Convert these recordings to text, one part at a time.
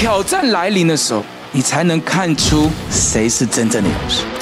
挑战来临的时候，你才能看出谁是真正的勇士。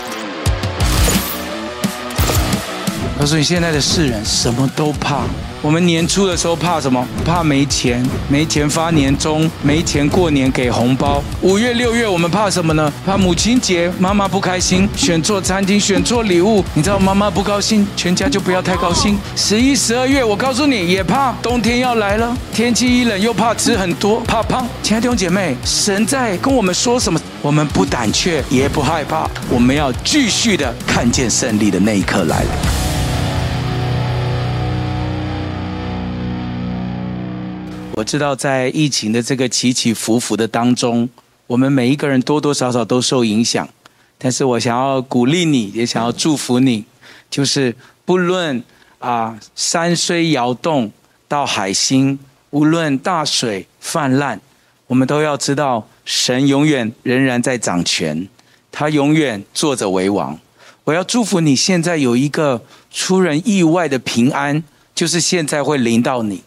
告诉你，现在的世人什么都怕。我们年初的时候怕什么？怕没钱，没钱发年终，没钱过年给红包。五月、六月我们怕什么呢？怕母亲节，妈妈不开心，选错餐厅，选错礼物。你知道妈妈不高兴，全家就不要太高兴。十一、十二月，我告诉你也怕，冬天要来了，天气一冷又怕吃很多，怕胖。亲爱的弟兄姐妹，神在跟我们说什么？我们不胆怯，也不害怕，我们要继续的看见胜利的那一刻来了。我知道，在疫情的这个起起伏伏的当中，我们每一个人多多少少都受影响。但是我想要鼓励你，也想要祝福你，就是不论啊山虽摇动到海心，无论大水泛滥，我们都要知道，神永远仍然在掌权，他永远坐着为王。我要祝福你，现在有一个出人意外的平安，就是现在会临到你。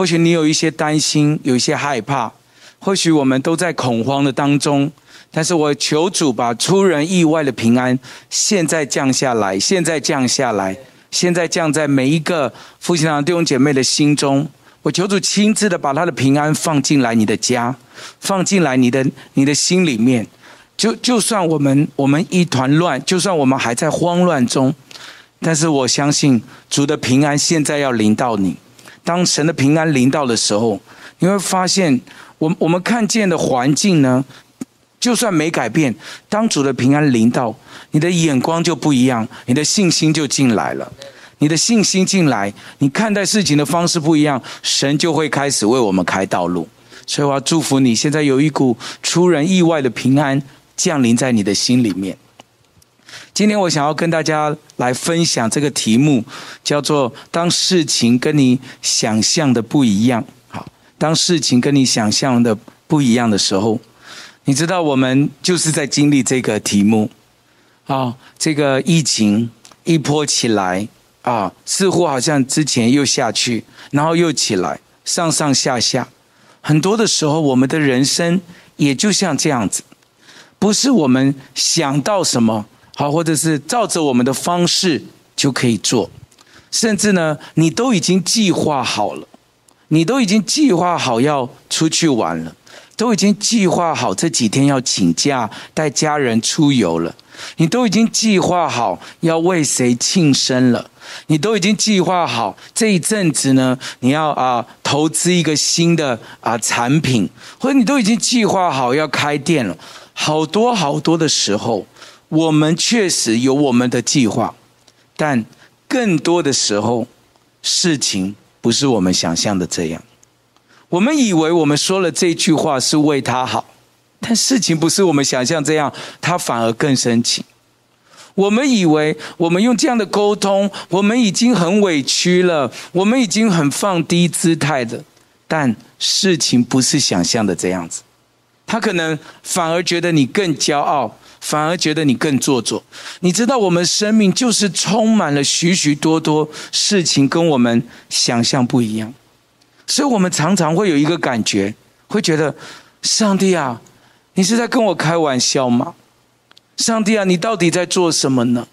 或许你有一些担心，有一些害怕，或许我们都在恐慌的当中，但是我求主把出人意外的平安现在降下来，现在降下来，现在降在每一个夫妻堂弟兄姐妹的心中。我求主亲自的把他的平安放进来你的家，放进来你的你的心里面。就就算我们我们一团乱，就算我们还在慌乱中，但是我相信主的平安现在要临到你。当神的平安临到的时候，你会发现，我我们看见的环境呢，就算没改变，当主的平安临到，你的眼光就不一样，你的信心就进来了，你的信心进来，你看待事情的方式不一样，神就会开始为我们开道路。所以我要祝福你，现在有一股出人意外的平安降临在你的心里面。今天我想要跟大家来分享这个题目，叫做“当事情跟你想象的不一样”。好，当事情跟你想象的不一样的时候，你知道我们就是在经历这个题目。啊，这个疫情一波起来啊，似乎好像之前又下去，然后又起来，上上下下。很多的时候，我们的人生也就像这样子，不是我们想到什么。好，或者是照着我们的方式就可以做，甚至呢，你都已经计划好了，你都已经计划好要出去玩了，都已经计划好这几天要请假带家人出游了，你都已经计划好要为谁庆生了，你都已经计划好这一阵子呢，你要啊投资一个新的啊产品，或者你都已经计划好要开店了，好多好多的时候。我们确实有我们的计划，但更多的时候，事情不是我们想象的这样。我们以为我们说了这句话是为他好，但事情不是我们想象这样，他反而更生气。我们以为我们用这样的沟通，我们已经很委屈了，我们已经很放低姿态的，但事情不是想象的这样子。他可能反而觉得你更骄傲。反而觉得你更做作。你知道，我们生命就是充满了许许多多事情，跟我们想象不一样。所以，我们常常会有一个感觉，会觉得：上帝啊，你是在跟我开玩笑吗？上帝啊，你到底在做什么呢？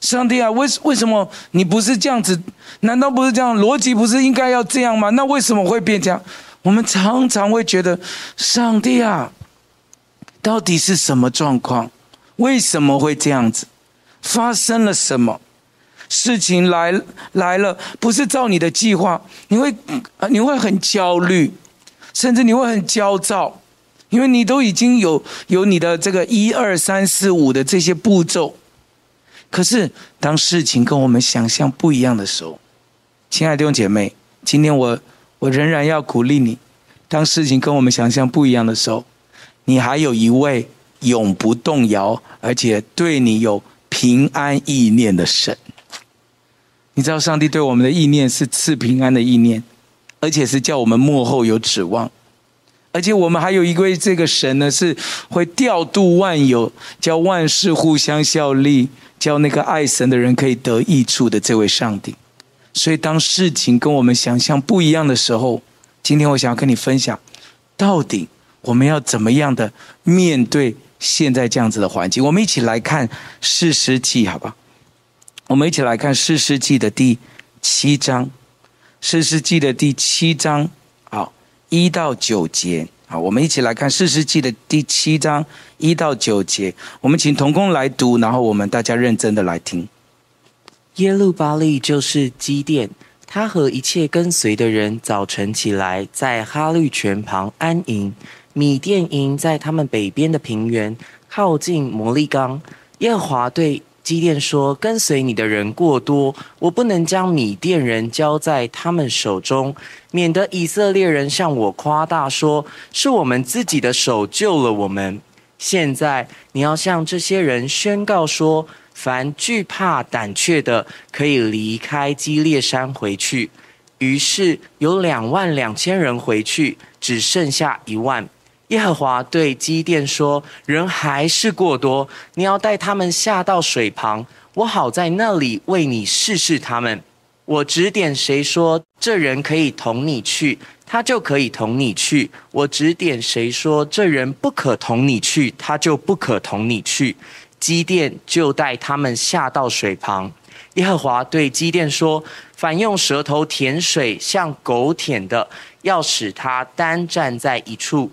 上帝啊，为为什么你不是这样子？难道不是这样？逻辑不是应该要这样吗？那为什么会变这样？我们常常会觉得：上帝啊，到底是什么状况？为什么会这样子？发生了什么？事情来来了，不是照你的计划，你会你会很焦虑，甚至你会很焦躁，因为你都已经有有你的这个一二三四五的这些步骤。可是当事情跟我们想象不一样的时候，亲爱的弟兄姐妹，今天我我仍然要鼓励你，当事情跟我们想象不一样的时候，你还有一位。永不动摇，而且对你有平安意念的神，你知道上帝对我们的意念是赐平安的意念，而且是叫我们幕后有指望，而且我们还有一位这个神呢，是会调度万有，叫万事互相效力，叫那个爱神的人可以得益处的这位上帝。所以，当事情跟我们想象不一样的时候，今天我想要跟你分享，到底我们要怎么样的面对现在这样子的环境？我们一起来看四世纪，好吧？我们一起来看四世纪的第七章，四世纪的第七章，好，一到九节。好，我们一起来看四世纪的第七章一到九节。我们请童工来读，然后我们大家认真的来听。耶路巴力就是基甸，他和一切跟随的人早晨起来，在哈绿泉旁安营。米甸营在他们北边的平原，靠近摩利冈。耶和华对基甸说：“跟随你的人过多，我不能将米甸人交在他们手中，免得以色列人向我夸大说，是我们自己的手救了我们。现在你要向这些人宣告说：凡惧怕胆怯的，可以离开基列山回去。于是有两万两千人回去，只剩下一万。”耶和华对基甸说：“人还是过多，你要带他们下到水旁，我好在那里为你试试他们。我指点谁说这人可以同你去，他就可以同你去；我指点谁说这人不可同你去，他就不可同你去。基甸就带他们下到水旁。耶和华对基甸说：凡用舌头舔水像狗舔的，要使他单站在一处。”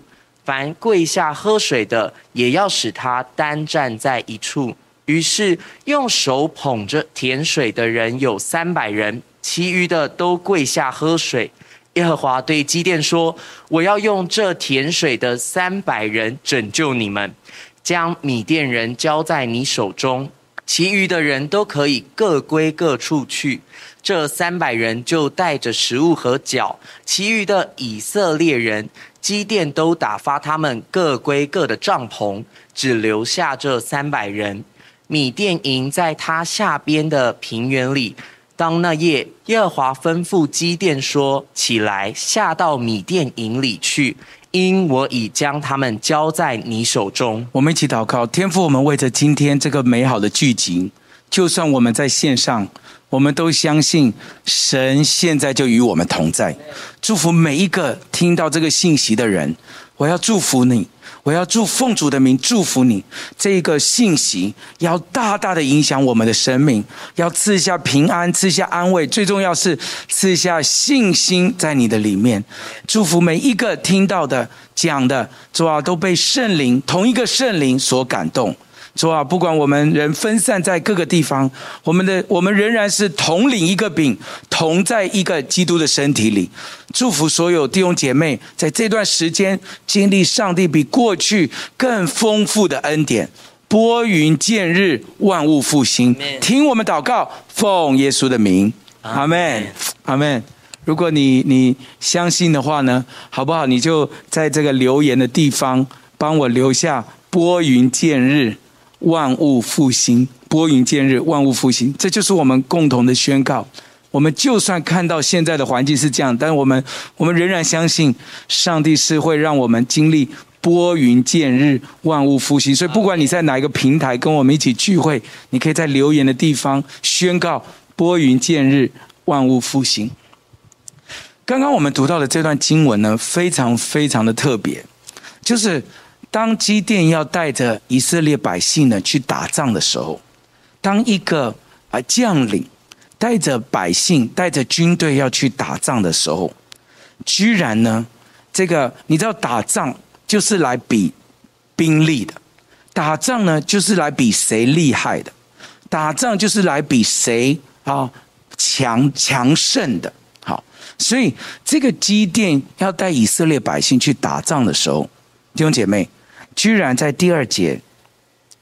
凡跪下喝水的，也要使他单站在一处。于是用手捧着甜水的人有三百人，其余的都跪下喝水。耶和华对基甸说：“我要用这甜水的三百人拯救你们，将米甸人交在你手中，其余的人都可以各归各处去。这三百人就带着食物和脚，其余的以色列人。”基甸都打发他们各归各的帐篷，只留下这三百人。米甸营在他下边的平原里。当那夜，耶和华吩咐基甸说：“起来，下到米甸营里去，因我已将他们交在你手中。”我们一起祷告，天父，我们为着今天这个美好的剧集，就算我们在线上。我们都相信神现在就与我们同在，祝福每一个听到这个信息的人。我要祝福你，我要祝奉主的名祝福你。这个信息要大大的影响我们的生命，要赐下平安，赐下安慰，最重要是赐下信心在你的里面。祝福每一个听到的讲的，主啊，都被圣灵同一个圣灵所感动。主啊，不管我们人分散在各个地方，我们的我们仍然是同领一个饼，同在一个基督的身体里。祝福所有弟兄姐妹，在这段时间经历上帝比过去更丰富的恩典。拨云见日，万物复兴。听我们祷告，奉耶稣的名，阿门，阿门。如果你你相信的话呢，好不好？你就在这个留言的地方帮我留下拨云见日。万物复兴，拨云见日，万物复兴，这就是我们共同的宣告。我们就算看到现在的环境是这样，但我们我们仍然相信，上帝是会让我们经历拨云见日，万物复兴。所以，不管你在哪一个平台跟我们一起聚会，你可以在留言的地方宣告拨云见日，万物复兴。刚刚我们读到的这段经文呢，非常非常的特别，就是。当基甸要带着以色列百姓呢去打仗的时候，当一个啊将领带着百姓、带着军队要去打仗的时候，居然呢，这个你知道打仗就是来比兵力的，打仗呢就是来比谁厉害的，打仗就是来比谁啊强强盛的。好，所以这个基甸要带以色列百姓去打仗的时候，弟兄姐妹。居然在第二节，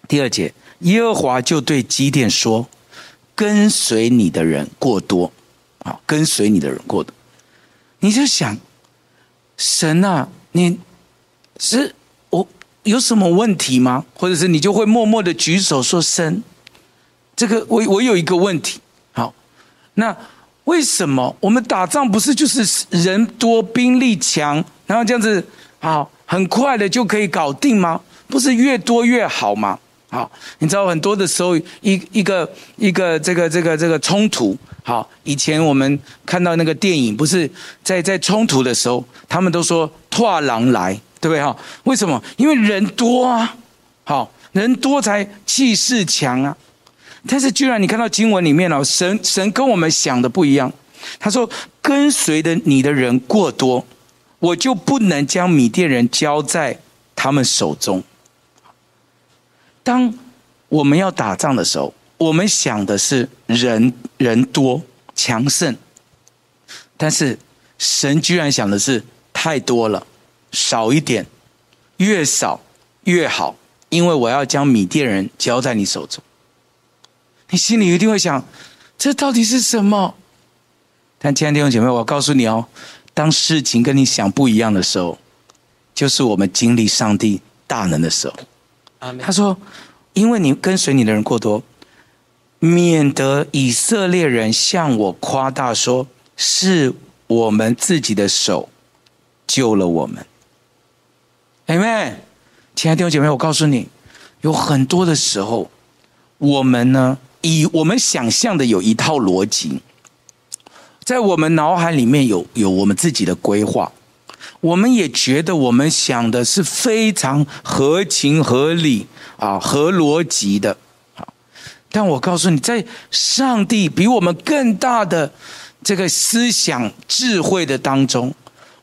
第二节，耶和华就对基甸说：“跟随你的人过多，啊，跟随你的人过多。”你就想，神啊，你是我有什么问题吗？或者是你就会默默的举手说：“神，这个我我有一个问题。”好，那为什么我们打仗不是就是人多兵力强，然后这样子好？很快的就可以搞定吗？不是越多越好吗？好，你知道很多的时候，一一个一个这个这个这个冲突，好，以前我们看到那个电影，不是在在冲突的时候，他们都说“拓狼来”，对不对哈？为什么？因为人多啊，好，人多才气势强啊。但是居然你看到经文里面哦，神神跟我们想的不一样。他说：“跟随的你的人过多，我就不能将米甸人交在他们手中。”当我们要打仗的时候，我们想的是人人多强盛，但是神居然想的是太多了，少一点，越少越好，因为我要将米甸人交在你手中。你心里一定会想，这到底是什么？但亲爱的弟兄姐妹，我告诉你哦，当事情跟你想不一样的时候，就是我们经历上帝大能的时候。他说：“因为你跟随你的人过多，免得以色列人向我夸大说，是我们自己的手救了我们。” Amen。亲爱的弟兄姐妹，我告诉你，有很多的时候，我们呢，以我们想象的有一套逻辑，在我们脑海里面有有我们自己的规划。我们也觉得我们想的是非常合情合理啊，合逻辑的。但我告诉你，在上帝比我们更大的这个思想智慧的当中，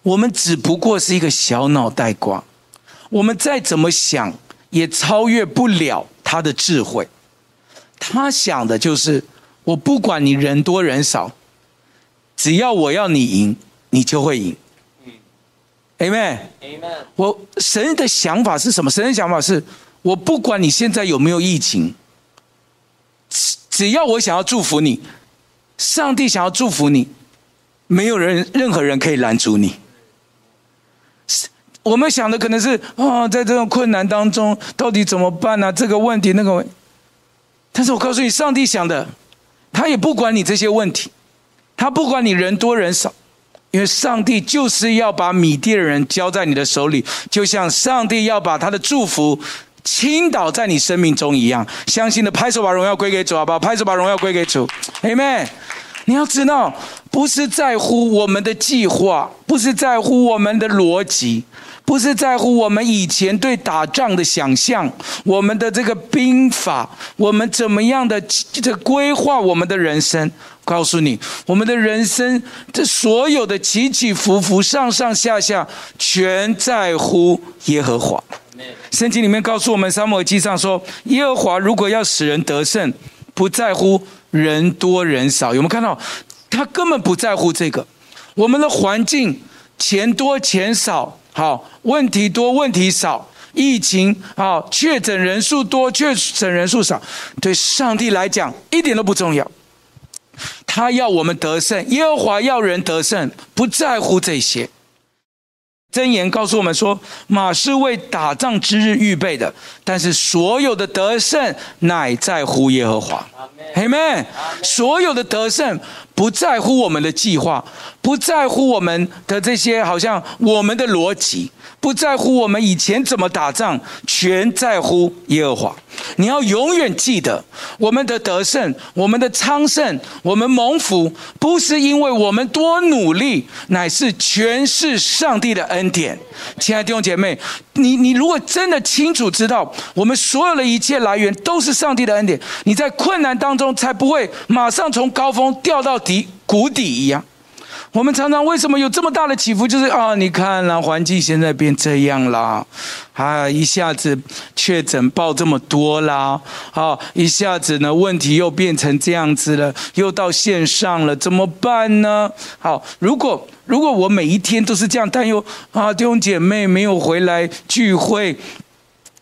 我们只不过是一个小脑袋瓜。我们再怎么想，也超越不了他的智慧。他想的就是，我不管你人多人少，只要我要你赢，你就会赢。Amen，Amen。我神的想法是什么？神的想法是我不管你现在有没有疫情，只只要我想要祝福你，上帝想要祝福你，没有人任何人可以拦阻你。我们想的可能是啊，在这种困难当中，到底怎么办呢？这个问题，那个问题。但是我告诉你，上帝想的，他也不管你这些问题，他不管你人多人少。因为上帝就是要把米甸人交在你的手里，就像上帝要把他的祝福倾倒在你生命中一样。相信的拍手，把荣耀归给主，好不好？拍手，把荣耀归给主。Amen。你要知道，不是在乎我们的计划，不是在乎我们的逻辑。不是在乎我们以前对打仗的想象，我们的这个兵法，我们怎么样的这规划我们的人生？告诉你，我们的人生这所有的起起伏伏、上上下下，全在乎耶和华。圣经里面告诉我们，撒母耳记上说，耶和华如果要使人得胜，不在乎人多人少。有没有看到？他根本不在乎这个。我们的环境，钱多钱少。好，问题多，问题少，疫情好，确诊人数多，确诊人数少，对上帝来讲一点都不重要。他要我们得胜，耶和华要人得胜，不在乎这些。箴言告诉我们说，马是为打仗之日预备的，但是所有的得胜乃在乎耶和华。阿门。所有的得胜不在乎我们的计划。不在乎我们的这些，好像我们的逻辑，不在乎我们以前怎么打仗，全在乎耶和华。你要永远记得，我们的得胜，我们的昌盛，我们蒙福，不是因为我们多努力，乃是全是上帝的恩典。亲爱的弟兄姐妹，你你如果真的清楚知道，我们所有的一切来源都是上帝的恩典，你在困难当中才不会马上从高峰掉到底谷底一样。我们常常为什么有这么大的起伏？就是啊，你看啦，环境现在变这样啦，啊，一下子确诊报这么多啦，啊，一下子呢问题又变成这样子了，又到线上了，怎么办呢？好，如果如果我每一天都是这样担忧啊，弟兄姐妹没有回来聚会。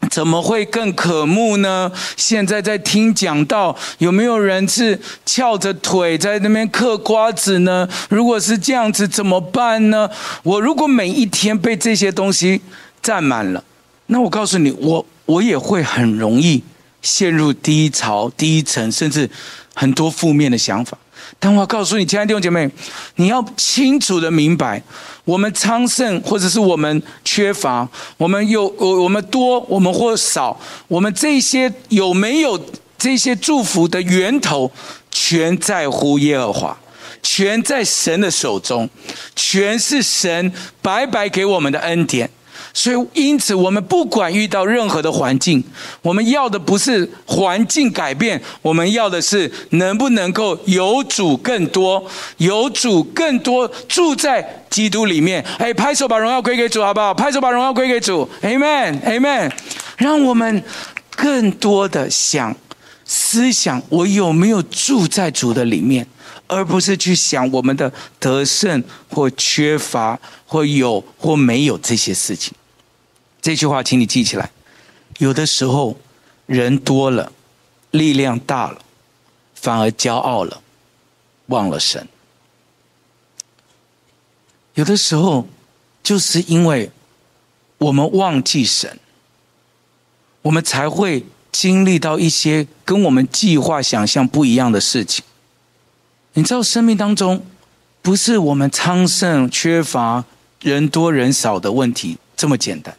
怎么会更渴慕呢？现在在听讲道，有没有人是翘着腿在那边嗑瓜子呢？如果是这样子，怎么办呢？我如果每一天被这些东西占满了，那我告诉你，我我也会很容易陷入低潮、低沉，甚至很多负面的想法。但我告诉你，亲爱的弟兄姐妹，你要清楚的明白，我们昌盛或者是我们缺乏，我们有我我们多，我们或少，我们这些有没有这些祝福的源头，全在乎耶和华，全在神的手中，全是神白白给我们的恩典。所以，因此，我们不管遇到任何的环境，我们要的不是环境改变，我们要的是能不能够有主更多，有主更多住在基督里面。哎，拍手把荣耀归给主，好不好？拍手把荣耀归给主，Amen，Amen。让我们更多的想思想，我有没有住在主的里面，而不是去想我们的得胜或缺乏或有或没有这些事情。这句话，请你记起来。有的时候，人多了，力量大了，反而骄傲了，忘了神。有的时候，就是因为我们忘记神，我们才会经历到一些跟我们计划、想象不一样的事情。你知道，生命当中不是我们昌盛、缺乏、人多人少的问题这么简单。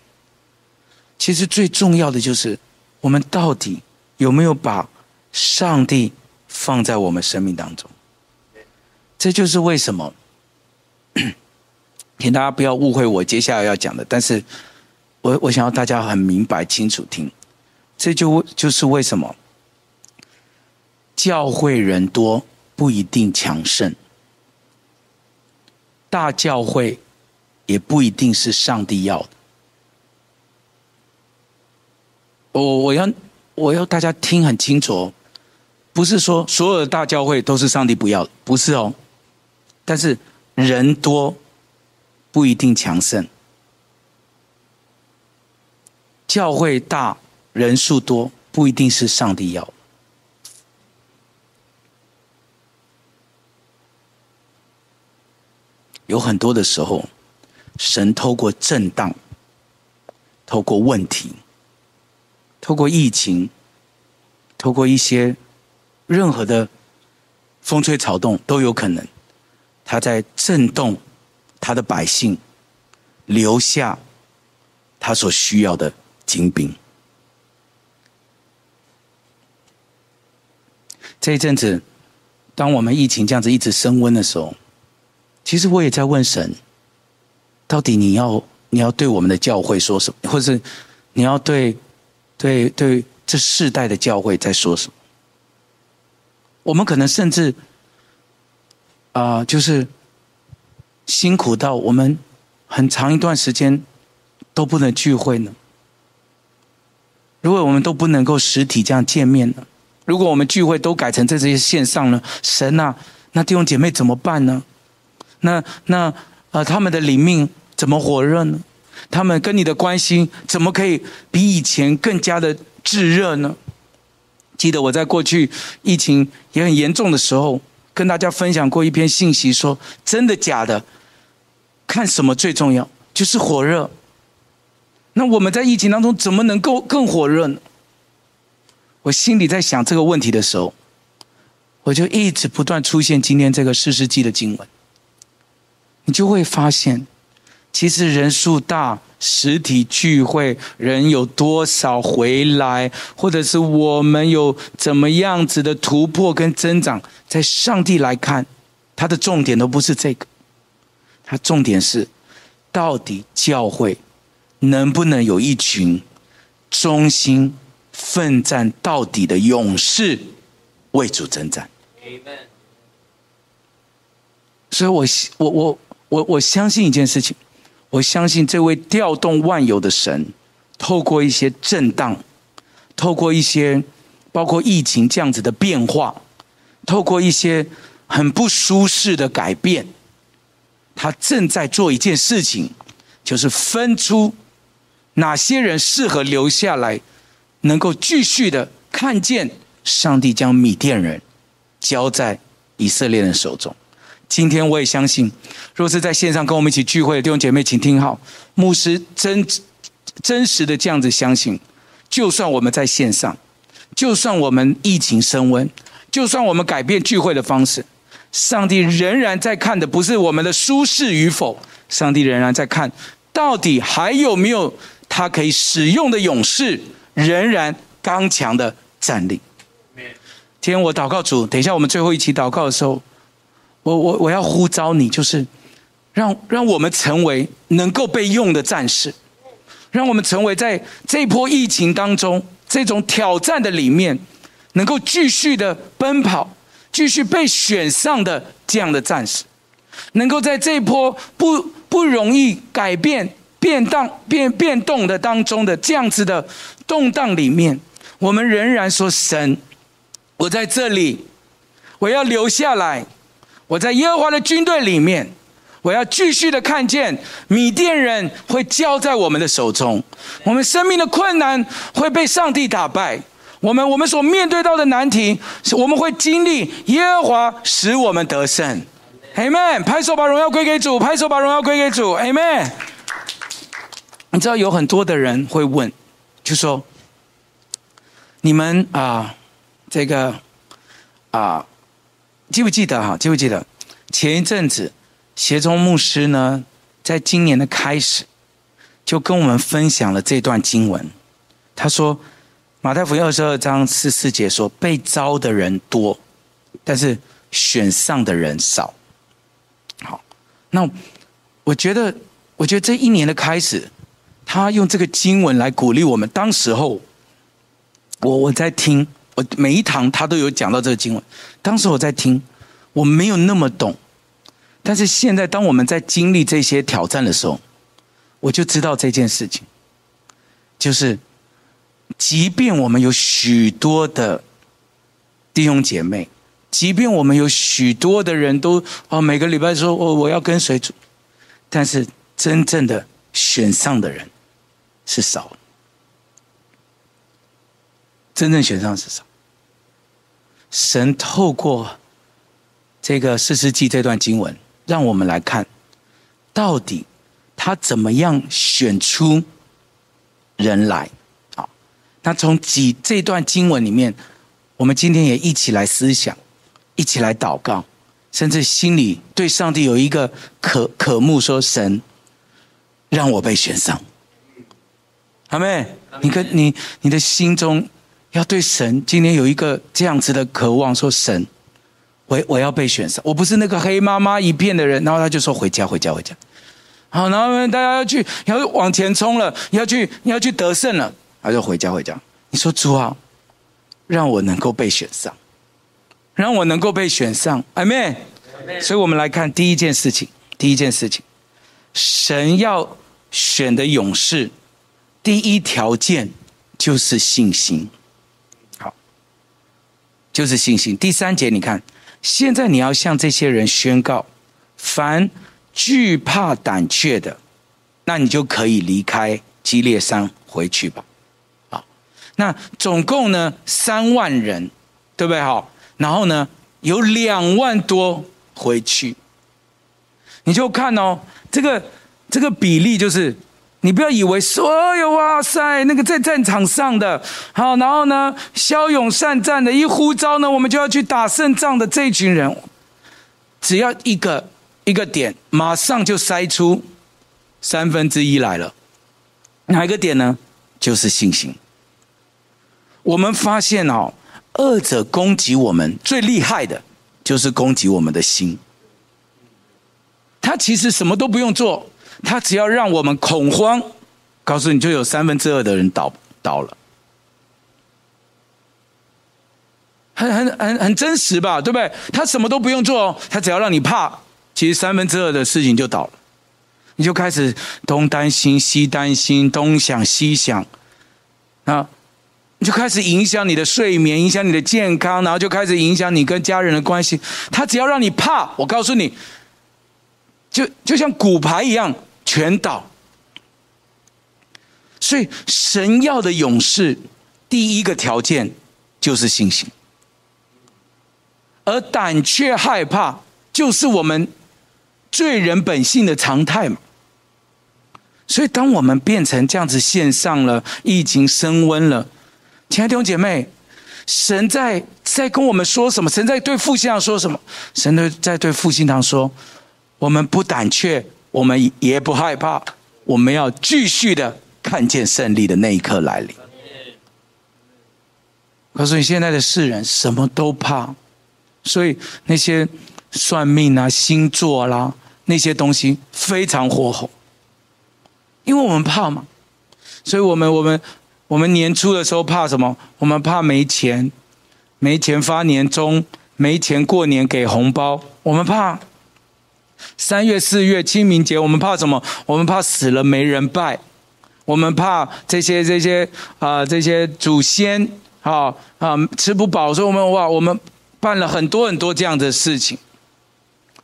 其实最重要的就是，我们到底有没有把上帝放在我们生命当中？这就是为什么，请大家不要误会我接下来要讲的。但是我我想要大家很明白清楚听，这就就是为什么教会人多不一定强盛，大教会也不一定是上帝要的。我我要我要大家听很清楚哦，不是说所有的大教会都是上帝不要的，不是哦。但是人多不一定强盛，教会大人数多不一定是上帝要。有很多的时候，神透过震荡，透过问题。透过疫情，透过一些任何的风吹草动都有可能，他在震动他的百姓，留下他所需要的精兵。这一阵子，当我们疫情这样子一直升温的时候，其实我也在问神：到底你要你要对我们的教会说什么，或是你要对？对对，这世代的教会在说什么？我们可能甚至啊、就是辛苦到我们很长一段时间都不能聚会呢。如果我们都不能够实体这样见面呢？如果我们聚会都改成在这些线上呢？神啊，那弟兄姐妹怎么办呢？那那啊、呃，他们的灵命怎么火热呢？他们跟你的关心怎么可以比以前更加的炙热呢？记得我在过去疫情也很严重的时候，跟大家分享过一篇信息，说真的假的？看什么最重要？就是火热。那我们在疫情当中怎么能够更火热呢？我心里在想这个问题的时候，我就一直不断出现今天这个四世纪的经文，你就会发现。其实人数大，实体聚会人有多少回来，或者是我们有怎么样子的突破跟增长，在上帝来看，他的重点都不是这个，他重点是，到底教会能不能有一群忠心奋战到底的勇士为主征战。所以我我我我我相信一件事情。我相信这位调动万有的神，透过一些震荡，透过一些包括疫情这样子的变化，透过一些很不舒适的改变，他正在做一件事情，就是分出哪些人适合留下来，能够继续的看见上帝将米甸人交在以色列人手中。今天我也相信，若是在线上跟我们一起聚会的弟兄姐妹，请听好，牧师真真实的这样子相信，就算我们在线上，就算我们疫情升温，就算我们改变聚会的方式，上帝仍然在看的不是我们的舒适与否，上帝仍然在看到底还有没有他可以使用的勇士，仍然刚强的站立。今天我祷告主，等一下我们最后一起祷告的时候。我我我要呼召你，就是让让我们成为能够被用的战士，让我们成为在这波疫情当中这种挑战的里面，能够继续的奔跑，继续被选上的这样的战士，能够在这波不不容易改变、变动、变变动的当中的这样子的动荡里面，我们仍然说神，我在这里，我要留下来，我在耶和华的军队里面。我要继续的看见米甸人会交在我们的手中，我们生命的困难会被上帝打败，我们我们所面对到的难题，我们会经历耶和华使我们得胜。Amen！！拍手把荣耀归给主，拍手把荣耀归给主。Amen！！你知道有很多的人会问，就说你们啊，这个啊，记不记得哈？记不记得前一阵子？协中牧师呢，在今年的开始，就跟我们分享了这段经文。他说，《马太福音》二十二章四四节说：“被招的人多，但是选上的人少。”好，那我觉得，我觉得这一年的开始，他用这个经文来鼓励我们。当时候，我我在听，我每一堂他都有讲到这个经文。当时我在听，我没有那么懂。但是现在，当我们在经历这些挑战的时候，我就知道这件事情，就是，即便我们有许多的弟兄姐妹，即便我们有许多的人都哦，每个礼拜说我我要跟随主，但是真正的选上的人是少的，真正选上是少。神透过这个士师记这段经文。让我们来看，到底他怎么样选出人来？好，那从几这段经文里面，我们今天也一起来思想，一起来祷告，甚至心里对上帝有一个渴渴慕，说：“神，让我被选上。”阿妹，你跟你你的心中要对神今天有一个这样子的渴望，说：“神。”我我要被选上，我不是那个黑麻麻一片的人。然后他就说：“回家，回家，回家。”好，然后大家要去，要往前冲了，要去，要去得胜了，他就回家，回家。你说主啊，让我能够被选上，让我能够被选上，阿妹。所以我们来看第一件事情，第一件事情，神要选的勇士，第一条件就是信心。就是信心。第三节，你看。现在你要向这些人宣告：凡惧怕胆怯的，那你就可以离开基列山回去吧。好，那总共呢三万人，对不对？好，然后呢有两万多回去，你就看哦，这个这个比例就是。你不要以为所有哇塞，那个在战场上的，好，然后呢，骁勇善战的，一呼召呢，我们就要去打胜仗的这群人，只要一个一个点，马上就筛出三分之一来了。哪一个点呢？就是信心。我们发现哦，恶者攻击我们最厉害的，就是攻击我们的心。他其实什么都不用做。他只要让我们恐慌，告诉你就有三分之二的人倒倒了，很很很很真实吧，对不对？他什么都不用做，他只要让你怕，其实三分之二的事情就倒了，你就开始东担心西担心，东想西想，啊，你就开始影响你的睡眠，影响你的健康，然后就开始影响你跟家人的关系。他只要让你怕，我告诉你，就就像骨牌一样。全倒，所以神要的勇士，第一个条件就是信心，而胆怯害怕就是我们罪人本性的常态嘛。所以，当我们变成这样子线上了，疫情升温了，亲爱的弟兄姐妹，神在在跟我们说什么？神在对复兴堂说什么？神在在对复兴堂说：我们不胆怯。我们也不害怕，我们要继续的看见胜利的那一刻来临。可是你现在的世人什么都怕，所以那些算命啊、星座啦那些东西非常火红，因为我们怕嘛。所以我们我们我们年初的时候怕什么？我们怕没钱，没钱发年终，没钱过年给红包，我们怕。三月四月清明节，我们怕什么？我们怕死了没人拜，我们怕这些这些啊、这些祖先啊啊、吃不饱，所以我们哇我们办了很多很多这样的事情。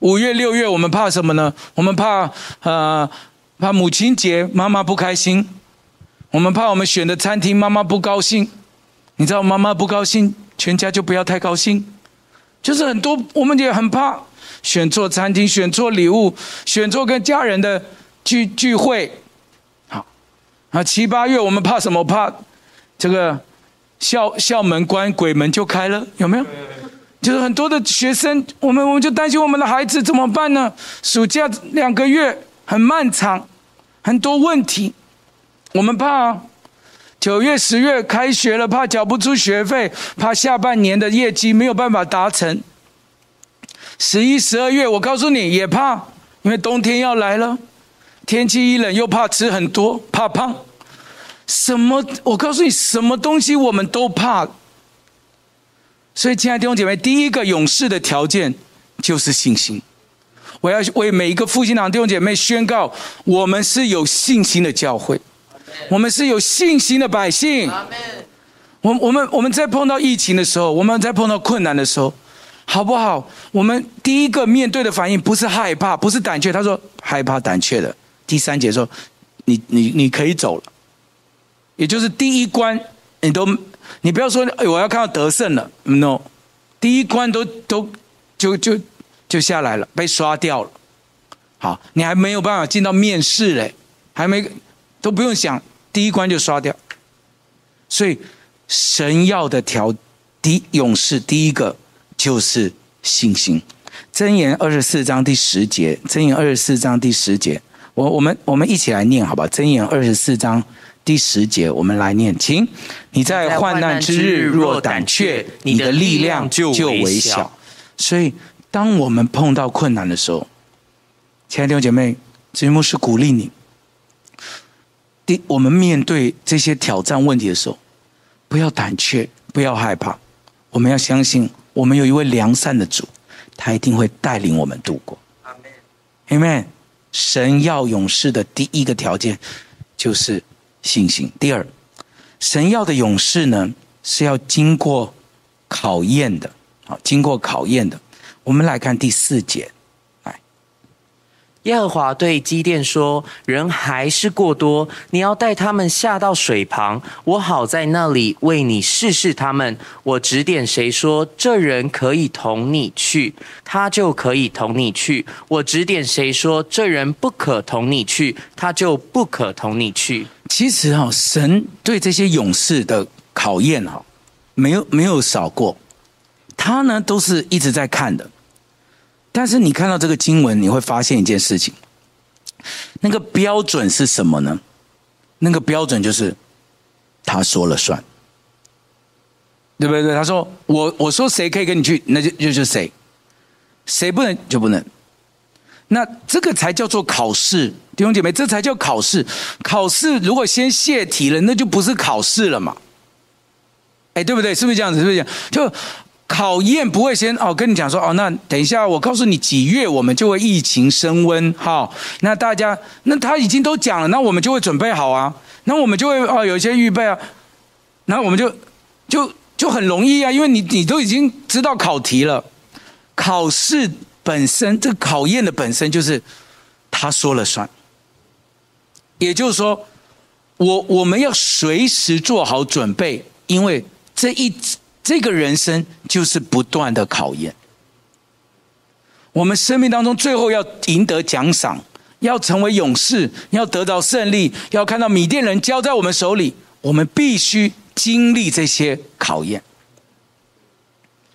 五月六月我们怕什么呢？我们怕呃怕母亲节妈妈不开心，我们怕我们选的餐厅妈妈不高兴，你知道妈妈不高兴，全家就不要太高兴，就是很多我们也很怕。选错餐厅，选错礼物，选错跟家人的聚聚会，好，啊七八月我们怕什么？怕这个校校门关，鬼门就开了，有没有？就是很多的学生，我们我们就担心我们的孩子怎么办呢？暑假两个月很漫长，很多问题，我们怕九月十月开学了，怕缴不出学费，怕下半年的业绩没有办法达成。十一、十二月，我告诉你也怕，因为冬天要来了，天气一冷又怕吃很多，怕胖。什么？我告诉你，什么东西我们都怕。所以，亲爱的弟兄姐妹，第一个勇士的条件就是信心。我要为每一个复兴堂弟兄姐妹宣告：我们是有信心的教会，我们是有信心的百姓。我我们我们在碰到疫情的时候，我们在碰到困难的时候。好不好？我们第一个面对的反应不是害怕，不是胆怯。他说害怕、胆怯的。第三节说，你你你可以走了，也就是第一关，你都你不要说，哎，我要看到得胜了，no，第一关都都就就就下来了，被刷掉了。好，你还没有办法进到面试嘞，还没都不用想，第一关就刷掉。所以神要的条第勇士第一个。就是信心，《箴言》二十四章第十节，《箴言》二十四章第十节，我我们我们一起来念，好吧？《箴言》二十四章第十节，我们来念，请你在患难之日若胆怯，你的力量就微小。所以，当我们碰到困难的时候，亲爱的弟兄姐妹，子云牧师鼓励你，第我们面对这些挑战问题的时候，不要胆怯，不要害怕，我们要相信。我们有一位良善的主，他一定会带领我们度过。阿门。Amen。神要勇士的第一个条件就是信心。第二，神要的勇士呢，是要经过考验的。啊，经过考验的。我们来看第四节。耶和华对基甸说：“人还是过多，你要带他们下到水旁，我好在那里为你试试他们。我指点谁说这人可以同你去，他就可以同你去；我指点谁说这人不可同你去，他就不可同你去。”其实哈，神对这些勇士的考验哈，没有没有少过，他呢都是一直在看的。但是你看到这个经文，你会发现一件事情，那个标准是什么呢？那个标准就是他说了算，对不对？他说我我说谁可以跟你去，那就就是谁，谁不能就不能。那这个才叫做考试，弟兄姐妹，这才叫考试。考试如果先泄题了，那就不是考试了嘛？哎，对不对？是不是这样子？是不是这样？就。考验不会先哦，跟你讲说哦，那等一下我告诉你几月我们就会疫情升温，好，那大家那他已经都讲了，那我们就会准备好啊，那我们就会哦有一些预备啊，那我们就就就很容易啊，因为你你都已经知道考题了，考试本身这考验的本身就是他说了算，也就是说我我们要随时做好准备，因为这一。这个人生就是不断的考验。我们生命当中最后要赢得奖赏，要成为勇士，要得到胜利，要看到米甸人交在我们手里，我们必须经历这些考验。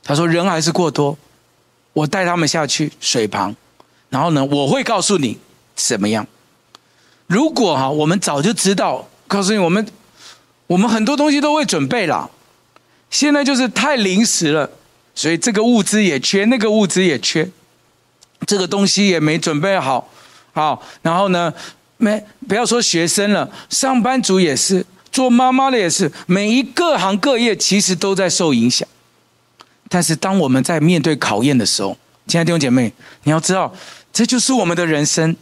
他说：“人还是过多，我带他们下去水旁，然后呢，我会告诉你怎么样。如果哈，我们早就知道，告诉你，我们我们很多东西都会准备了。”现在就是太临时了，所以这个物资也缺，那个物资也缺，这个东西也没准备好，好，然后呢，没不要说学生了，上班族也是，做妈妈的也是，每一各行各业其实都在受影响。但是当我们在面对考验的时候，亲爱的弟兄姐妹，你要知道，这就是我们的人生，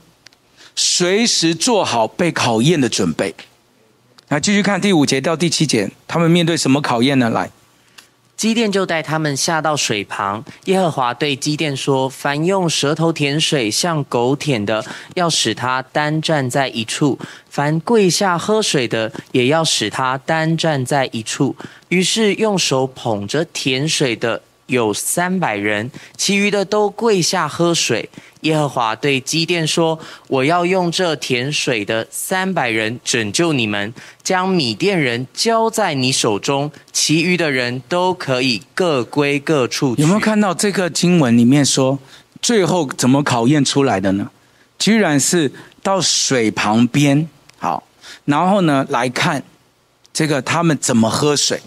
随时做好被考验的准备。来继续看第五节到第七节，他们面对什么考验呢？来。基甸就带他们下到水旁。耶和华对基甸说：“凡用舌头舔水，像狗舔的，要使他单站在一处；凡跪下喝水的，也要使他单站在一处。”于是用手捧着舔水的。有三百人，其余的都跪下喝水。耶和华对基甸说：“我要用这甜水的三百人拯救你们，将米甸人交在你手中，其余的人都可以各归各处。”有没有看到这个经文里面说，最后怎么考验出来的呢？居然是到水旁边，好，然后呢来看这个他们怎么喝水。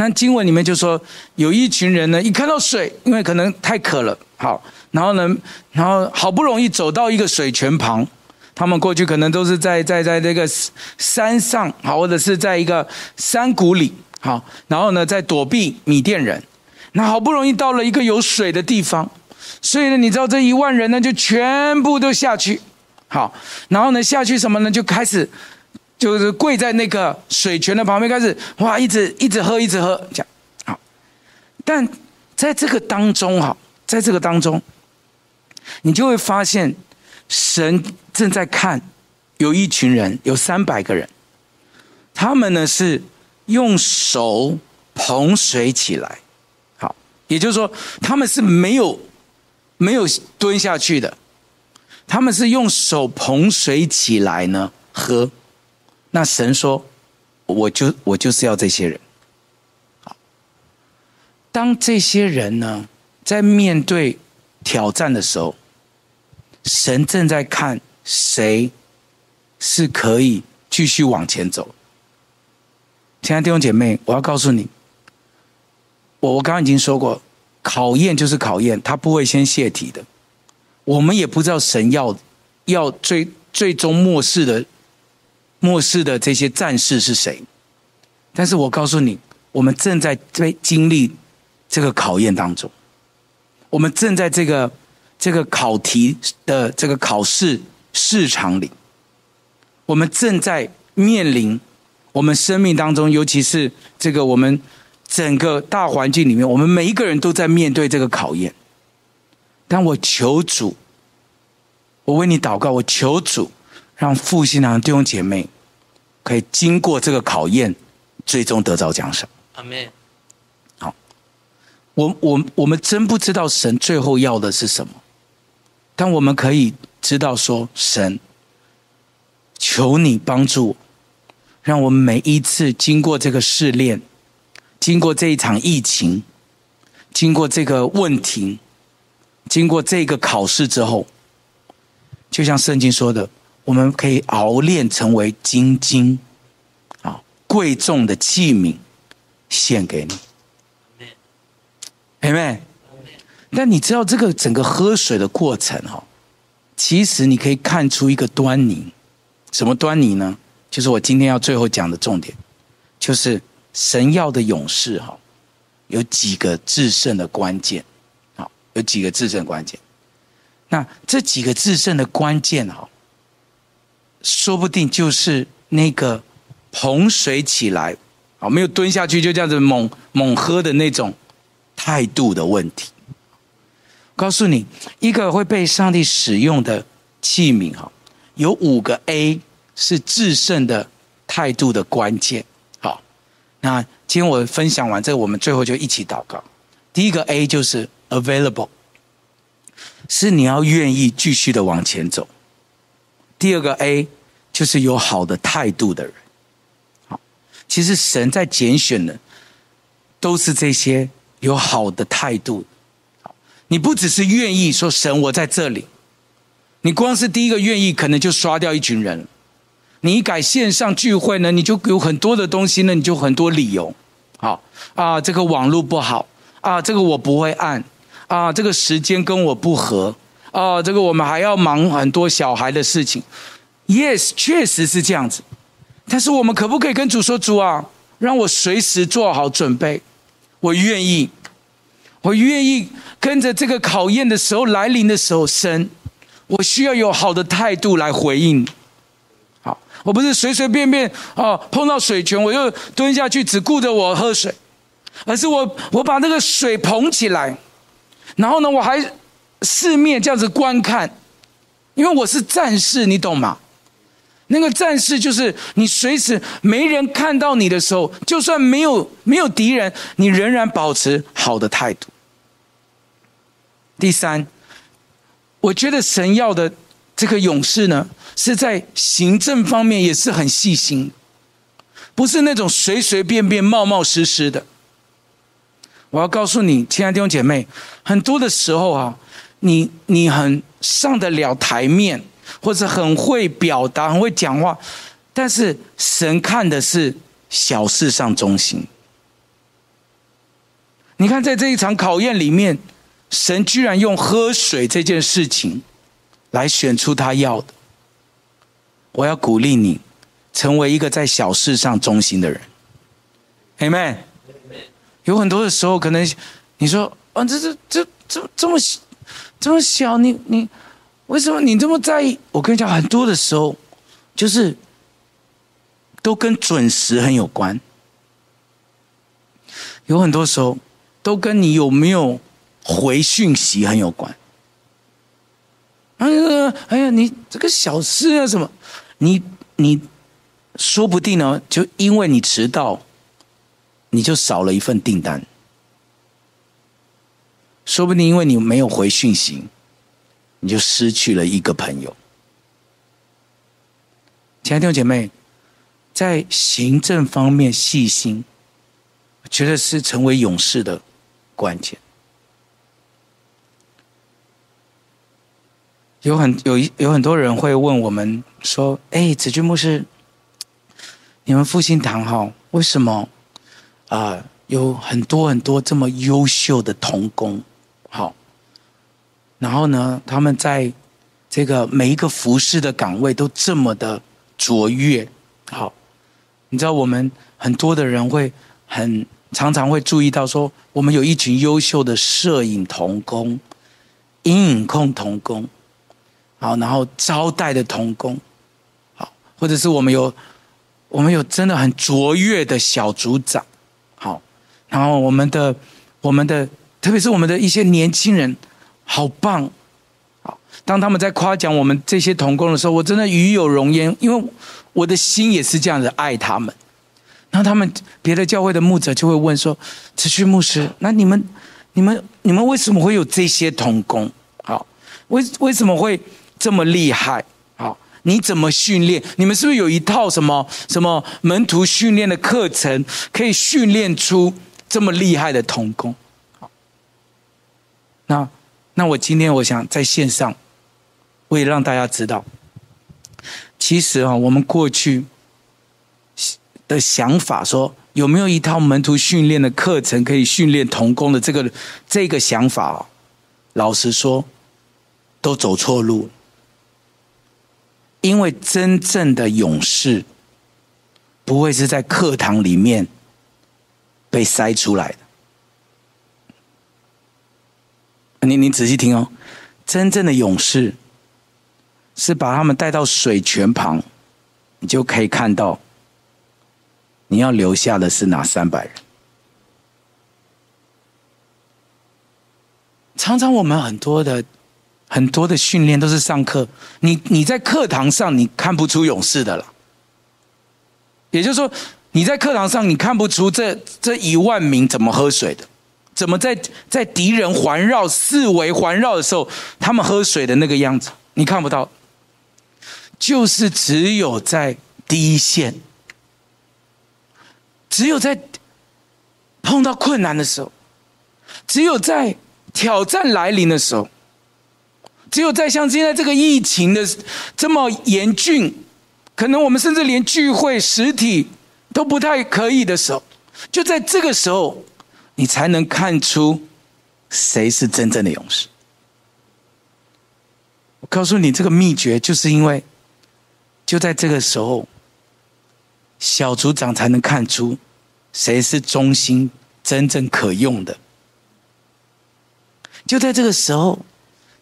那经文里面就说，有一群人呢，一看到水，因为可能太渴了，好，然后呢，然后好不容易走到一个水泉旁，他们过去可能都是在在在这个山上，好，或者是在一个山谷里，好，然后呢，在躲避米甸人，那好不容易到了一个有水的地方，所以呢，你知道这一万人呢，就全部都下去，好，然后呢，下去什么呢，就开始。就是跪在那个水泉的旁边，开始哇，一直一直喝，一直喝，这样好。但在这个当中，哈，在这个当中，你就会发现，神正在看，有一群人，有三百个人，他们呢是用手捧水起来，好，也就是说，他们是没有没有蹲下去的，他们是用手捧水起来呢喝。那神说：“我就我就是要这些人。”好，当这些人呢在面对挑战的时候，神正在看谁是可以继续往前走。亲爱的弟兄姐妹，我要告诉你，我我刚刚已经说过，考验就是考验，他不会先泄题的。我们也不知道神要要最最终末世的。末世的这些战士是谁？但是我告诉你，我们正在在经历这个考验当中，我们正在这个这个考题的这个考试市场里，我们正在面临我们生命当中，尤其是这个我们整个大环境里面，我们每一个人都在面对这个考验。但我求主，我为你祷告，我求主。让复兴堂弟兄姐妹可以经过这个考验，最终得到奖赏。阿门。好，我我我们真不知道神最后要的是什么，但我们可以知道说，神，求你帮助我，让我们每一次经过这个试炼，经过这一场疫情，经过这个问题，经过这个考试之后，就像圣经说的。我们可以熬炼成为金金，啊，贵重的器皿，献给你，妹妹。但你知道这个整个喝水的过程哈，其实你可以看出一个端倪，什么端倪呢？就是我今天要最后讲的重点，就是神要的勇士哈，有几个制胜的关键，好，有几个制胜关键。那这几个制胜的关键哈。说不定就是那个捧水起来，啊，没有蹲下去就这样子猛猛喝的那种态度的问题。告诉你，一个会被上帝使用的器皿，哈，有五个 A 是制胜的态度的关键。好，那今天我分享完这个，我们最后就一起祷告。第一个 A 就是 available，是你要愿意继续的往前走。第二个 A 就是有好的态度的人，好，其实神在拣选的都是这些有好的态度。好，你不只是愿意说神我在这里，你光是第一个愿意，可能就刷掉一群人。你一改线上聚会呢，你就有很多的东西呢，你就很多理由。好啊，这个网络不好啊，这个我不会按啊，这个时间跟我不合。哦，这个我们还要忙很多小孩的事情，Yes，确实是这样子。但是我们可不可以跟主说：“主啊，让我随时做好准备，我愿意，我愿意跟着这个考验的时候来临的时候，生，我需要有好的态度来回应。好，我不是随随便便哦，碰到水泉我就蹲下去，只顾着我喝水，而是我我把那个水捧起来，然后呢，我还四面这样子观看，因为我是战士，你懂吗？”那个战士就是你，随时没人看到你的时候，就算没有没有敌人，你仍然保持好的态度。第三，我觉得神要的这个勇士呢，是在行政方面也是很细心，不是那种随随便便、冒冒失失的。我要告诉你，亲爱的弟兄姐妹，很多的时候啊，你你很上得了台面。或者很会表达，很会讲话，但是神看的是小事上忠心。你看，在这一场考验里面，神居然用喝水这件事情来选出他要的。我要鼓励你，成为一个在小事上忠心的人。Amen。有很多的时候，可能你说：“啊，这这这这这么这么小，你你。”为什么你这么在意？我跟你讲，很多的时候，就是都跟准时很有关。有很多时候，都跟你有没有回讯息很有关。哎呀，哎呀，你这个小事啊，什么？你你说不定呢，就因为你迟到，你就少了一份订单。说不定因为你没有回讯息。你就失去了一个朋友。亲爱的弟兄姐妹，在行政方面细心，我觉得是成为勇士的关键。有很有一有很多人会问我们说：“哎，子君牧师，你们复兴堂哈，为什么啊、有很多很多这么优秀的童工？好？”然后呢，他们在这个每一个服侍的岗位都这么的卓越。好，你知道我们很多的人会很常常会注意到说，我们有一群优秀的摄影童工、影影控童工，好，然后招待的童工，好，或者是我们有我们有真的很卓越的小组长，好，然后我们的我们的特别是我们的一些年轻人。好棒，好！当他们在夸奖我们这些童工的时候，我真的与有荣焉，因为我的心也是这样子爱他们。然后他们别的教会的牧者就会问说：“子骏牧师，那你们、你们、你们为什么会有这些童工？好，为为什么会这么厉害？好，你怎么训练？你们是不是有一套什么什么门徒训练的课程，可以训练出这么厉害的童工？那。”那我今天我想在线上，我也让大家知道，其实啊，我们过去的想法说有没有一套门徒训练的课程可以训练童工的这个这个想法，老实说，都走错路。因为真正的勇士，不会是在课堂里面被筛出来的。你你仔细听哦，真正的勇士是把他们带到水泉旁，你就可以看到，你要留下的是哪三百人。常常我们很多的很多的训练都是上课，你你在课堂上你看不出勇士的了，也就是说你在课堂上你看不出这这一万名怎么喝水的。怎么在在敌人环绕、四围环绕的时候，他们喝水的那个样子，你看不到。就是只有在第一线，只有在碰到困难的时候，只有在挑战来临的时候，只有在像现在这个疫情的这么严峻，可能我们甚至连聚会实体都不太可以的时候，就在这个时候。你才能看出谁是真正的勇士。我告诉你，这个秘诀就是因为，就在这个时候，小组长才能看出谁是忠心、真正可用的。就在这个时候，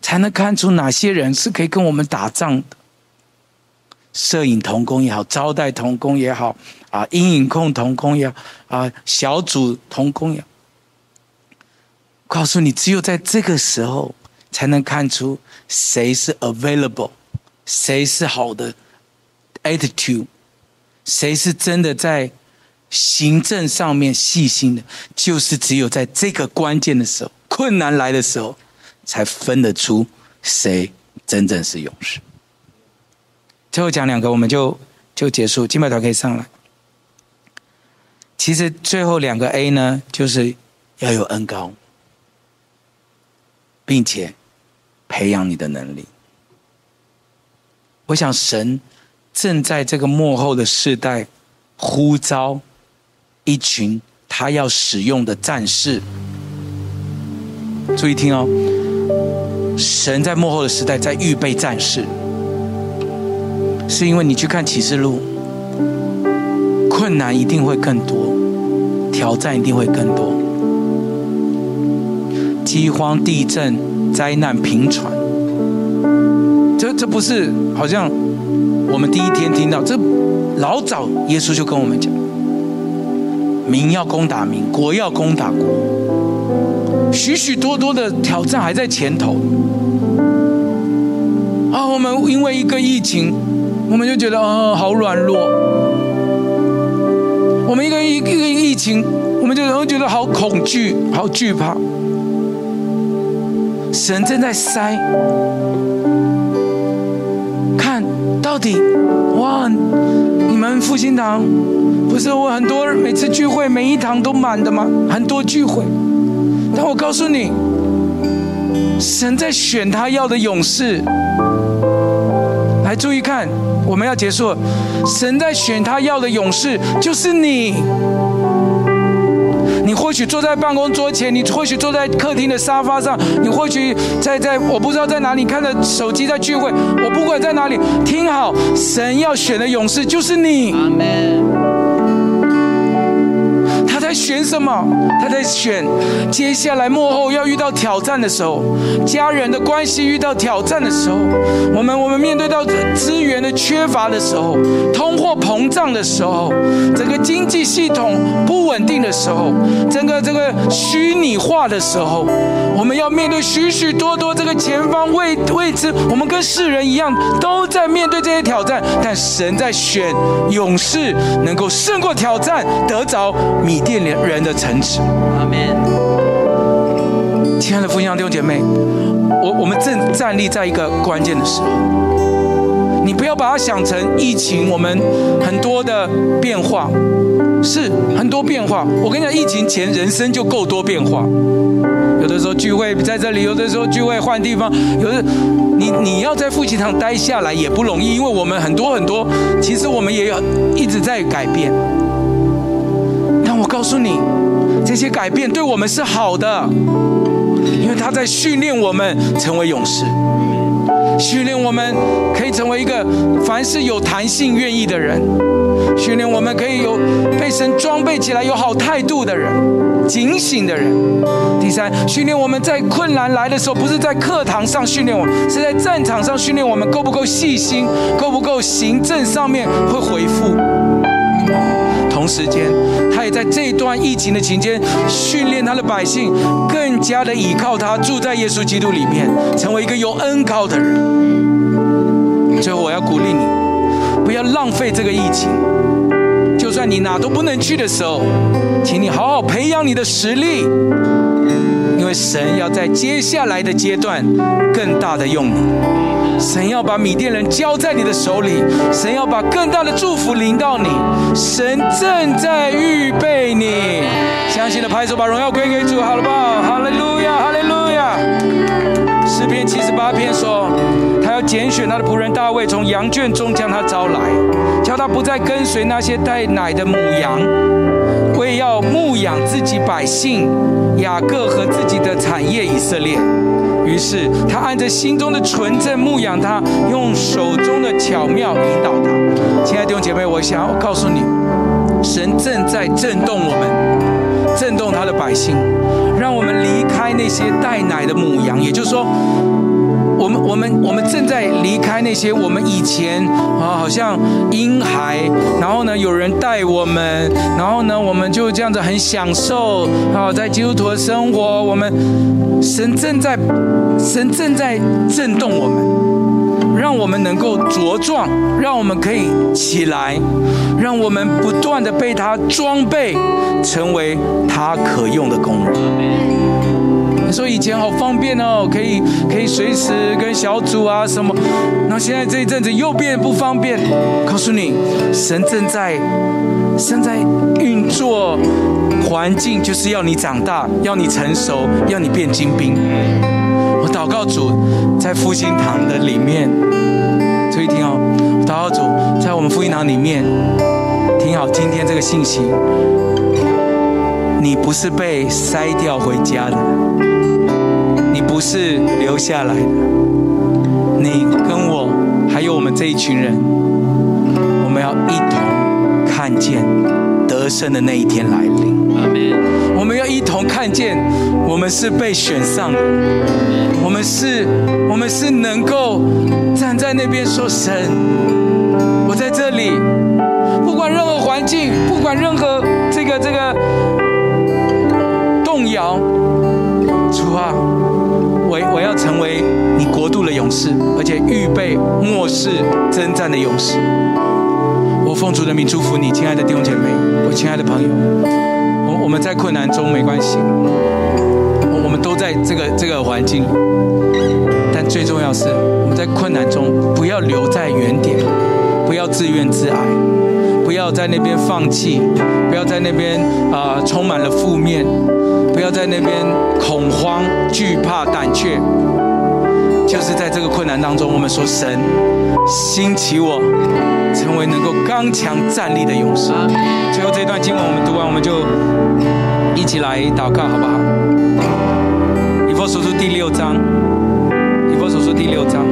才能看出哪些人是可以跟我们打仗的。摄影童工也好，招待童工也好，啊，阴影控童工也好，啊，小组童工也好。告诉你，只有在这个时候，才能看出谁是 available，谁是好的 attitude，谁是真的在行政上面细心的。就是只有在这个关键的时候，困难来的时候，才分得出谁真正是勇士。最后讲两个，我们就就结束。敬拜团可以上来。其实最后两个 A 呢，就是要有恩膏。并且培养你的能力。我想神正在这个幕后的世代呼召一群他要使用的战士。注意听哦，神在幕后的时代在预备战士，是因为你去看启示录，困难一定会更多，挑战一定会更多。饥荒、地震、灾难频传，这这不是好像我们第一天听到，这老早耶稣就跟我们讲，民要攻打民，国要攻打国，许许多多的挑战还在前头。啊，我们因为一个疫情，我们就觉得啊，好软弱。我们一个一一个疫情，我们就觉得好恐惧，好惧怕。神正在筛，看到底哇！你们复兴堂不是我很多每次聚会每一堂都满的吗？很多聚会，但我告诉你，神在选他要的勇士。来注意看，我们要结束了。神在选他要的勇士，就是你。你或许坐在办公桌前，你或许坐在客厅的沙发上，你或许在在我不知道在哪里看着手机在聚会。我不管在哪里，听好，神要选的勇士就是你。阿门。在选什么？他在选接下来幕后要遇到挑战的时候，家人的关系遇到挑战的时候，我们我们面对到资源的缺乏的时候，通货膨胀的时候，整个经济系统不稳定的时候，整个这个虚拟化的时候，我们要面对许许多多这个前方未未知，我们跟世人一样都在面对这些挑战，但神在选勇士，能够胜过挑战，得着米甸人的城池，阿门。亲爱的父亲弟兄姐妹，我我们正站立在一个关键的时候，你不要把它想成疫情，我们很多的变化，是很多变化。我跟你讲，疫情前人生就够多变化，有的时候聚会在这里，有的时候聚会换地方，有的你你要在复兴堂待下来也不容易，因为我们很多很多，其实我们也要一直在改变。告诉你，这些改变对我们是好的，因为他在训练我们成为勇士，训练我们可以成为一个凡事有弹性、愿意的人，训练我们可以有被神装备起来、有好态度的人、警醒的人。第三，训练我们在困难来的时候，不是在课堂上训练我们，是在战场上训练我们够不够细心，够不够行政上面会回复。同时间，他也在这段疫情的期间训练他的百姓，更加的倚靠他，住在耶稣基督里面，成为一个有恩高的人。最后，我要鼓励你，不要浪费这个疫情。就算你哪都不能去的时候，请你好好培养你的实力，为神要在接下来的阶段更大的用你。神要把米甸人交在你的手里，神要把更大的祝福临到你，神正在预备你。相信的拍手，把荣耀归给主，好了吧？哈利路亚，哈利路亚。诗篇七十八篇说，要拣选他的仆人大卫，从羊圈中将他招来，叫他不再跟随那些带奶的母羊，为要牧养自己百姓雅各和自己的产业以色列。于是他按着心中的纯正牧养他，用手中的巧妙引导他。亲爱的弟兄姐妹，我想要告诉你，神正在震动我们，震动他的百姓，让我们离开那些带奶的母羊。也就是说。我们我们我们正在离开那些我们以前啊，好像婴孩，然后呢，有人带我们，然后呢，我们就这样子很享受啊，在基督徒的生活。我们神正在神正在震动我们，让我们能够茁壮，让我们可以起来，让我们不断的被他装备，成为他可用的工人。说以前好方便哦，可以可以随时跟小组啊什么，那现在这一阵子又变不方便。告诉你，神正在正在运作环境，就是要你长大，要你成熟，要你变精兵。我祷告主，在复兴堂的里面，注意听哦，祷告主，在我们复兴堂里面，听好今天这个信息，你不是被筛掉回家的。你不是留下来的，你跟我还有我们这一群人，我们要一同看见得胜的那一天来临。我们要一同看见，我们是被选上的，我们是，我们是能够站在那边说神，我在这里，不管任何环境，不管任何这个这个动摇，主啊。我我要成为你国度的勇士，而且预备末世征战的勇士。我奉主的名祝福你，亲爱的弟兄姐妹，我亲爱的朋友。我我们在困难中没关系，我们都在这个这个环境，但最重要是我们在困难中不要留在原点，不要自怨自艾，不要在那边放弃，不要在那边啊、呃、充满了负面。不要在那边恐慌、惧怕、胆怯，就是在这个困难当中，我们说神兴起我，成为能够刚强站立的勇士。最后这段经文我们读完，我们就一起来祷告，好不好？以弗所书第六章，以弗所书第六章，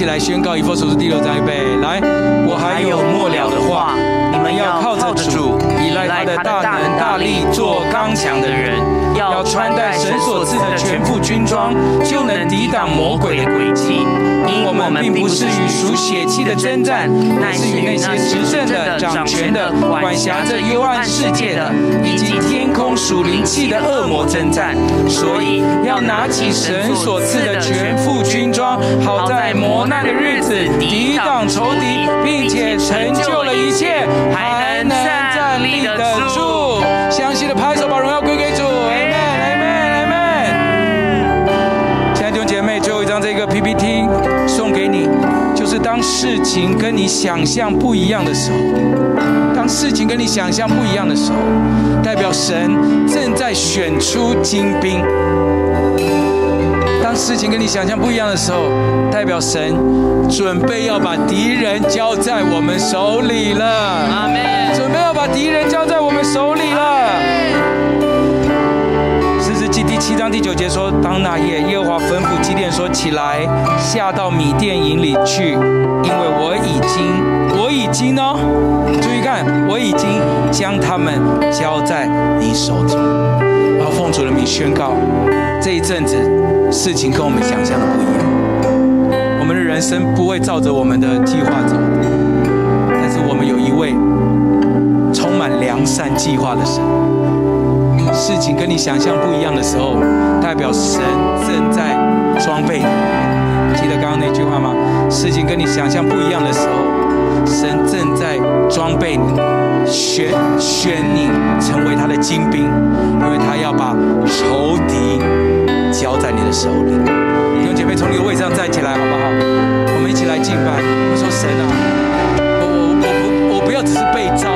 起来宣告以弗所书第六章，预备来，我还有末了的话。你们要靠着主，依赖他的大能大力，做刚强的人。要穿戴神所赐的全副军装，就能抵挡魔鬼的诡计。因我们并不是与属血气的征战，乃是与那些执政的、掌权的、管辖着幽暗世界的，以及天空属灵气的恶魔征战。所以要拿起神所赐的全副军装，好在磨难的日子抵挡仇敌，并且成就了一切。还能站立得住，相信的当事情跟你想象不一样的时候，当事情跟你想象不一样的时候，代表神正在选出精兵。当事情跟你想象不一样的时候，代表神准备要把敌人交在我们手里了。阿门。准备要把敌人交在我们手里了。七章第九节说：当那夜，耶和华吩咐基甸说：起来，下到米甸营里去，因为我已经，我已经呢，注意看，我已经将他们交在你手中。然后奉主的名宣告，这一阵子。事情跟我们想象的不一样，我们的人生不会照着我们的计划走，但是我们有一位充满良善计划的神。事情跟你想象不一样的时候，代表神正在装备你。记得刚刚那句话吗？事情跟你想象不一样的时候，神正在装备你，选选你成为他的精兵，因为他要把仇敌。交在你的手里，弟兄姐妹，从你的位置上站起来，好不好？我们一起来敬拜。我说神啊，我我我不我不要只是被招，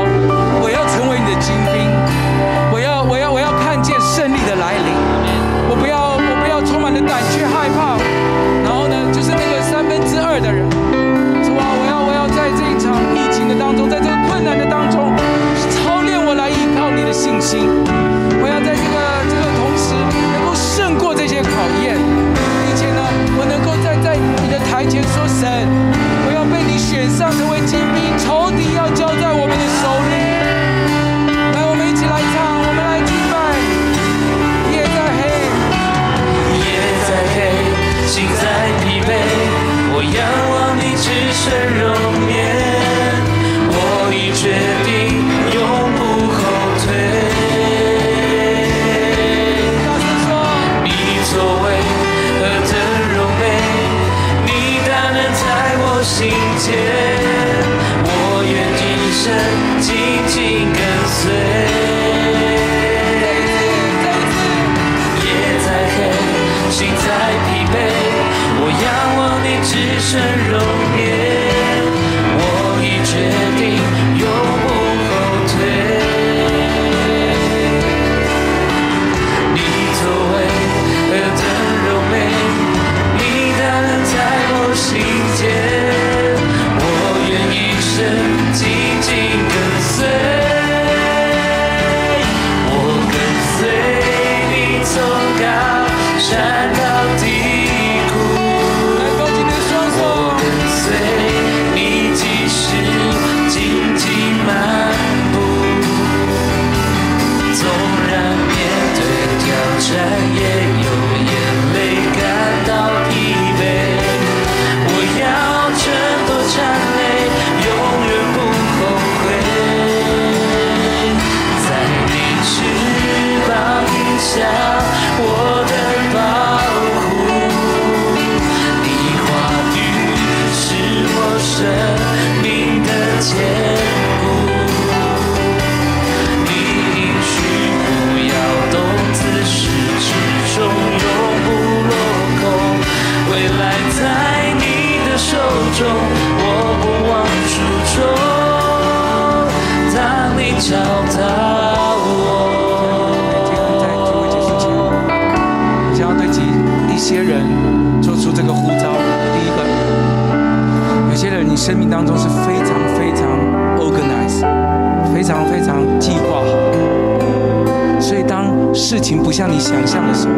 情不像你想象的时候，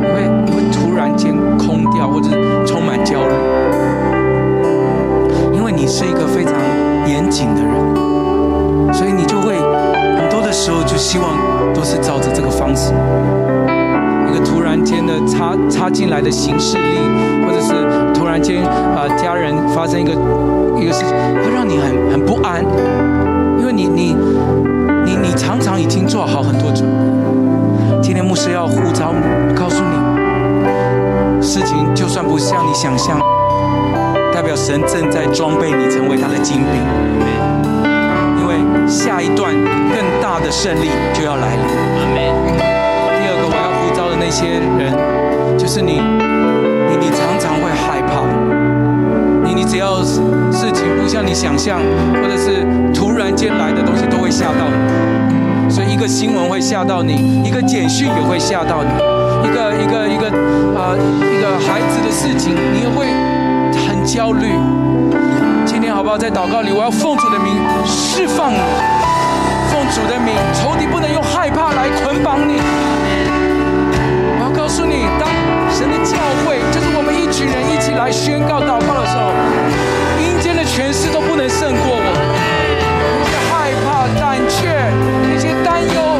你会你会突然间空掉，或者是充满焦虑，因为你是一个非常严谨的人，所以你就会很多的时候就希望都是照着这个方式，一个突然间的插插进来的行事力，或者是突然间啊、家人发生一个。一个事情会让你很很不安，因为你你你你常常已经做好很多准备。今天牧师要呼召，告诉你，事情就算不像你想象，代表神正在装备你成为他的精兵。因为下一段更大的胜利就要来临。第二个我要呼召的那些人，就是你你你常常会害怕，你你只要。事情不像你想象，或者是突然间来的东西都会吓到你，所以一个新闻会吓到你，一个简讯也会吓到你，一个一个一个啊、呃、一个孩子的事情，你也会很焦虑。今天好不好？在祷告里，我要奉主的名释放你，奉主的名，仇敌不能用害怕来捆绑你。我要告诉你，当神的教会，就是我们一群人一起来宣告祷告的时候。阴间的权势都不能胜过我，胆怯、那些担忧，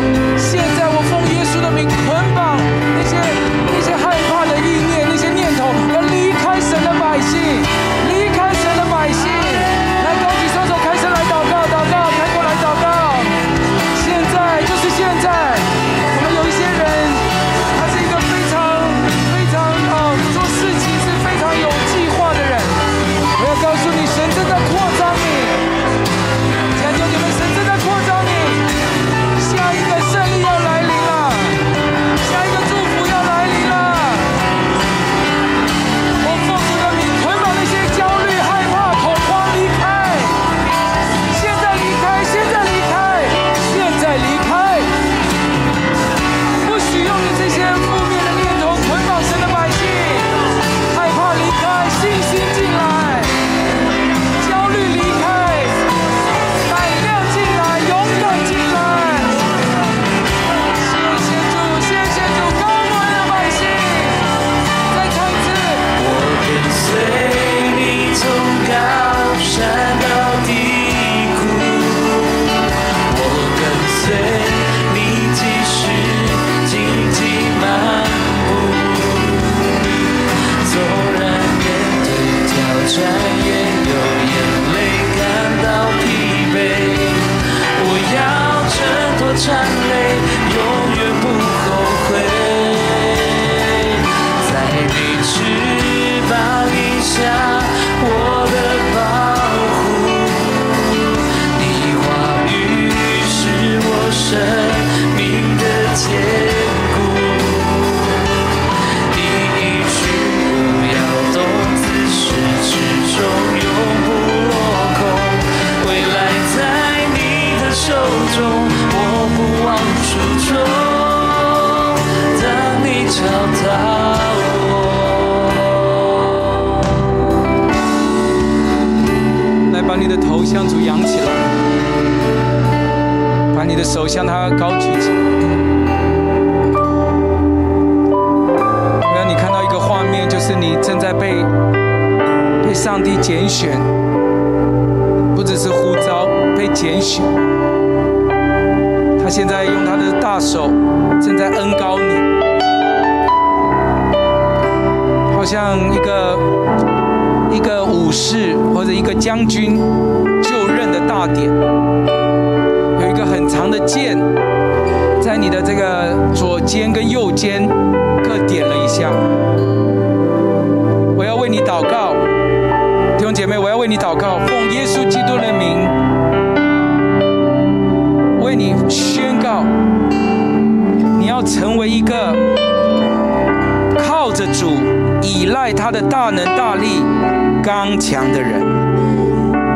强的人。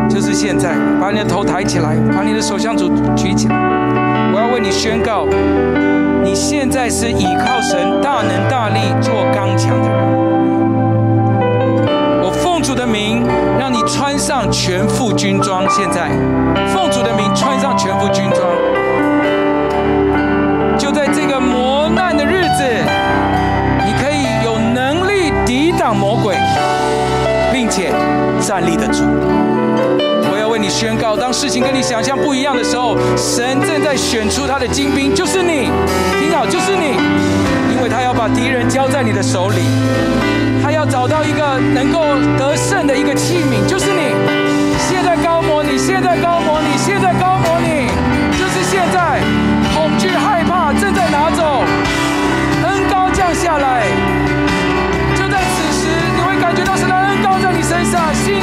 就是现在，把你的头抬起来，把你的手向主举起来。我要为你宣告，你现在是倚靠神大能大力做刚强的人。我奉主的名，让你穿上全副军装。现在，奉主的名穿上全副军装。就在这个磨难的日子，你可以有能力抵挡魔鬼，并且站立的住。我要为你宣告，当事情跟你想象不一样的时候，神正在选出他的精兵，就是你。听好，就是你，因为他要把敌人交在你的手里，他要找到一个能够得胜的一个器皿，就是你。现在膏抹你，现在膏抹你，现在膏抹你，就是现在。恐惧、害怕正在拿走，恩高降下来，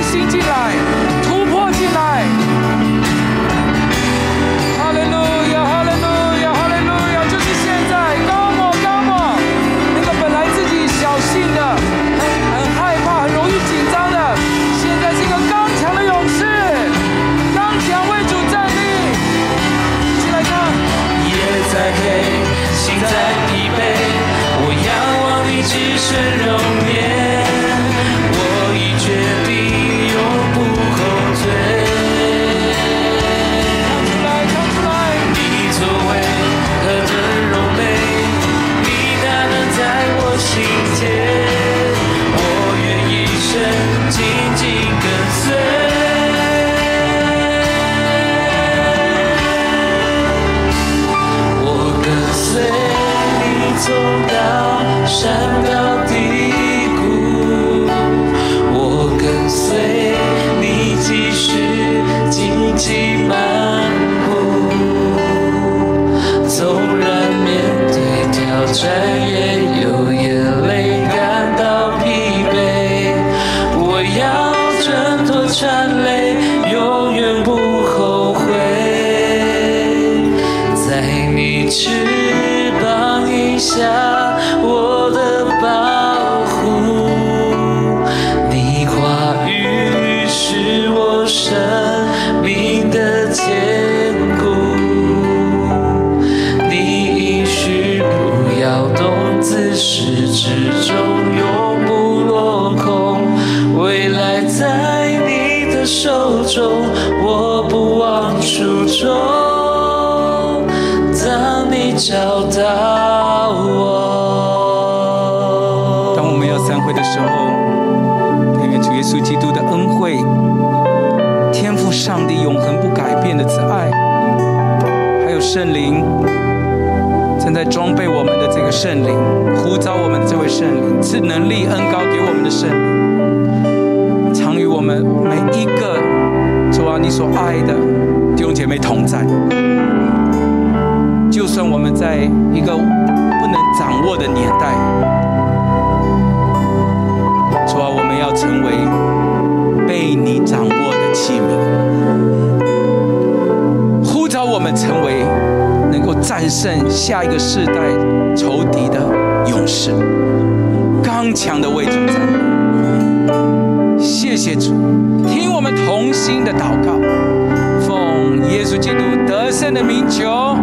信进来，山高低谷，我跟随你继续荆棘漫步，纵然面对挑战，圣灵，呼召我们的这位圣灵，赐能力恩高给我们的圣灵，常与我们每一个主啊你所爱的弟兄姐妹同在。就算我们在一个不能掌握的年代，主啊，我们要成为被你掌握的器皿，呼召我们成为能够战胜下一个世代仇敌的勇士，刚强的为主战。谢谢主，听我们同心的祷告，奉耶稣基督得胜的名求。